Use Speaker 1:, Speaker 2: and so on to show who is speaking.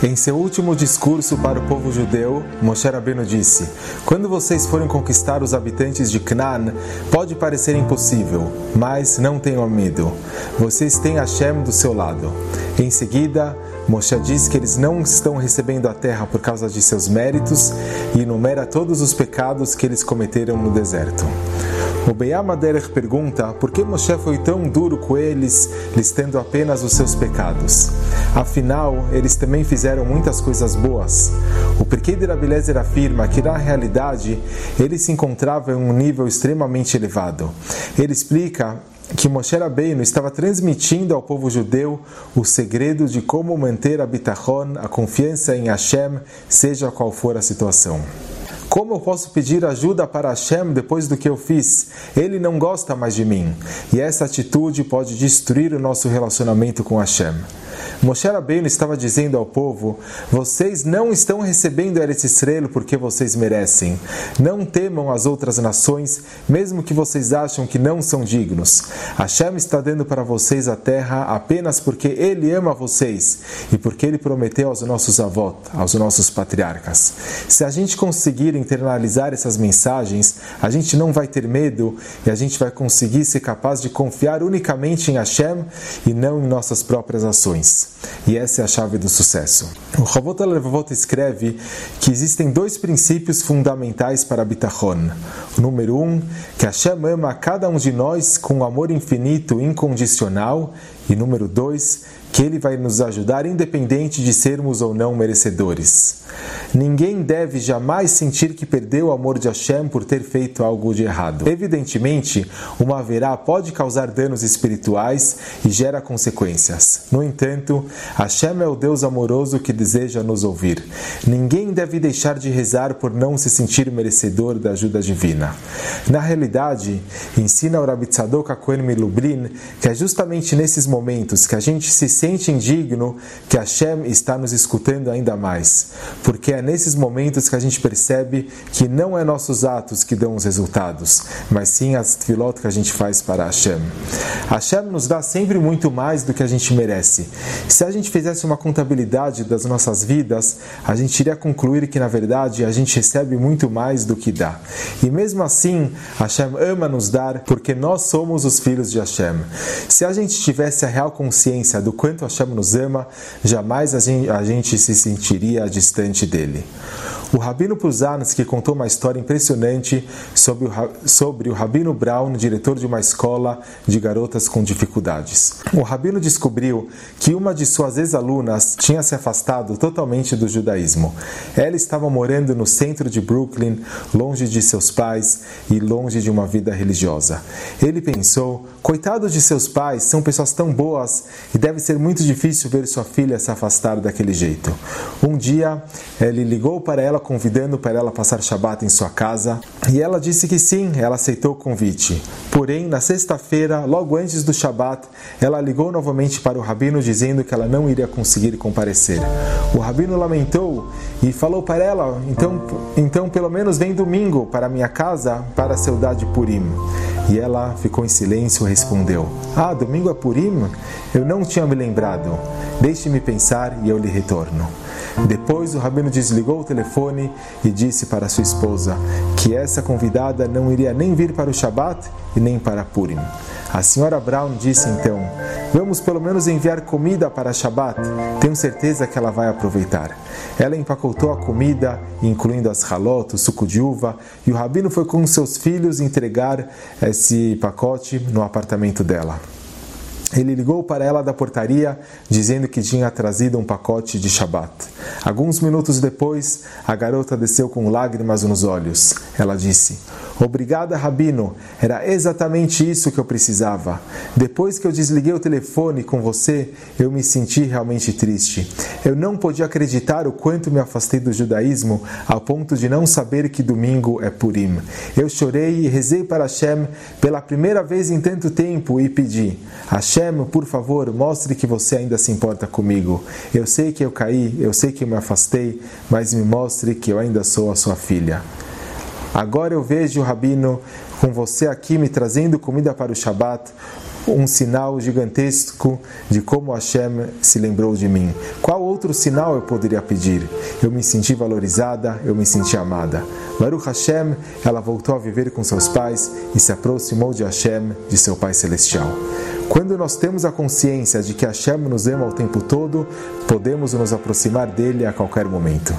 Speaker 1: Em seu último discurso para o povo judeu, Moshe Rabbeinu disse: Quando vocês forem conquistar os habitantes de Canaan, pode parecer impossível, mas não tenham medo. Vocês têm Hashem do seu lado. Em seguida, Moshe diz que eles não estão recebendo a terra por causa de seus méritos e enumera todos os pecados que eles cometeram no deserto. O Beyama Derech pergunta por que Moshe foi tão duro com eles, listando apenas os seus pecados. Afinal, eles também fizeram muitas coisas boas. O porquê de Rabilezer afirma que, na realidade, ele se encontrava em um nível extremamente elevado. Ele explica que Moshe Rabbeinu estava transmitindo ao povo judeu o segredo de como manter a bitachon, a confiança em Hashem, seja qual for a situação. Como eu posso pedir ajuda para Hashem depois do que eu fiz? Ele não gosta mais de mim. E essa atitude pode destruir o nosso relacionamento com Hashem. Moshe Rabbeinu estava dizendo ao povo: Vocês não estão recebendo Eretz Israel porque vocês merecem. Não temam as outras nações, mesmo que vocês acham que não são dignos. Hashem está dando para vocês a terra apenas porque Ele ama vocês e porque Ele prometeu aos nossos avós, aos nossos patriarcas. Se a gente conseguir internalizar essas mensagens, a gente não vai ter medo e a gente vai conseguir ser capaz de confiar unicamente em Hashem e não em nossas próprias ações. E essa é a chave do sucesso. O Chavot Levavot escreve que existem dois princípios fundamentais para Bitachon. O número um, que Hashem ama cada um de nós com um amor infinito, incondicional. E número dois, que Ele vai nos ajudar independente de sermos ou não merecedores. Ninguém deve jamais sentir que perdeu o amor de Hashem por ter feito algo de errado. Evidentemente, uma verá pode causar danos espirituais e gera consequências. No entanto, Hashem é o Deus amoroso que deseja nos ouvir. Ninguém deve deixar de rezar por não se sentir merecedor da ajuda divina. Na realidade, ensina o Rabbi Tzadok Akohen Milublin que é justamente nesses momentos que a gente se sente indigno que Hashem está nos escutando ainda mais, porque é nesses momentos que a gente percebe que não é nossos atos que dão os resultados, mas sim as tefilot que a gente faz para Hashem. Hashem nos dá sempre muito mais do que a gente merece. Se a gente fizesse uma contabilidade das nossas vidas, a gente iria concluir que na verdade a gente recebe muito mais do que dá. E mesmo assim, Hashem ama nos dar porque nós somos os filhos de Hashem. Se a gente tivesse a real consciência do quanto Hashem nos ama, jamais a gente se sentiria distante dele. O Rabino Prusansky contou uma história impressionante sobre o, sobre o Rabino Brown, diretor de uma escola de garotas com dificuldades. O Rabino descobriu que uma de suas ex-alunas tinha se afastado totalmente do judaísmo. Ela estava morando no centro de Brooklyn, longe de seus pais e longe de uma vida religiosa. Ele pensou: coitado de seus pais, são pessoas tão boas e deve ser muito difícil ver sua filha se afastar daquele jeito. Um dia, ele ligou para ela convidando para ela passar Shabat em sua casa e ela disse que sim, ela aceitou o convite. Porém, na sexta-feira, logo antes do Shabat, ela ligou novamente para o rabino dizendo que ela não iria conseguir comparecer. O rabino lamentou e falou para ela: então, então pelo menos vem domingo para minha casa para a saudade Purim. E ela ficou em silêncio e respondeu: Ah, domingo é Purim? Eu não tinha me lembrado. Deixe-me pensar e eu lhe retorno. Depois o rabino desligou o telefone e disse para sua esposa que essa convidada não iria nem vir para o Shabat e nem para Purim. A senhora Brown disse então: Vamos pelo menos enviar comida para Shabat. Tenho certeza que ela vai aproveitar. Ela empacotou a comida, incluindo as halot, o suco de uva, e o rabino foi com seus filhos entregar esse pacote no apartamento dela. Ele ligou para ela da portaria dizendo que tinha trazido um pacote de Shabat. Alguns minutos depois, a garota desceu com lágrimas nos olhos. Ela disse: Obrigada, Rabino, era exatamente isso que eu precisava. Depois que eu desliguei o telefone com você, eu me senti realmente triste. Eu não podia acreditar o quanto me afastei do judaísmo ao ponto de não saber que domingo é Purim. Eu chorei e rezei para Hashem pela primeira vez em tanto tempo e pedi: Hashem, por favor, mostre que você ainda se importa comigo. Eu sei que eu caí, eu sei que eu me afastei, mas me mostre que eu ainda sou a sua filha. Agora eu vejo o rabino com você aqui me trazendo comida para o Shabat, um sinal gigantesco de como Hashem se lembrou de mim. Qual outro sinal eu poderia pedir? Eu me senti valorizada, eu me senti amada. Baruch Hashem, ela voltou a viver com seus pais e se aproximou de Hashem, de seu Pai Celestial. Quando nós temos a consciência de que Hashem nos ama o tempo todo, podemos nos aproximar dele a qualquer momento.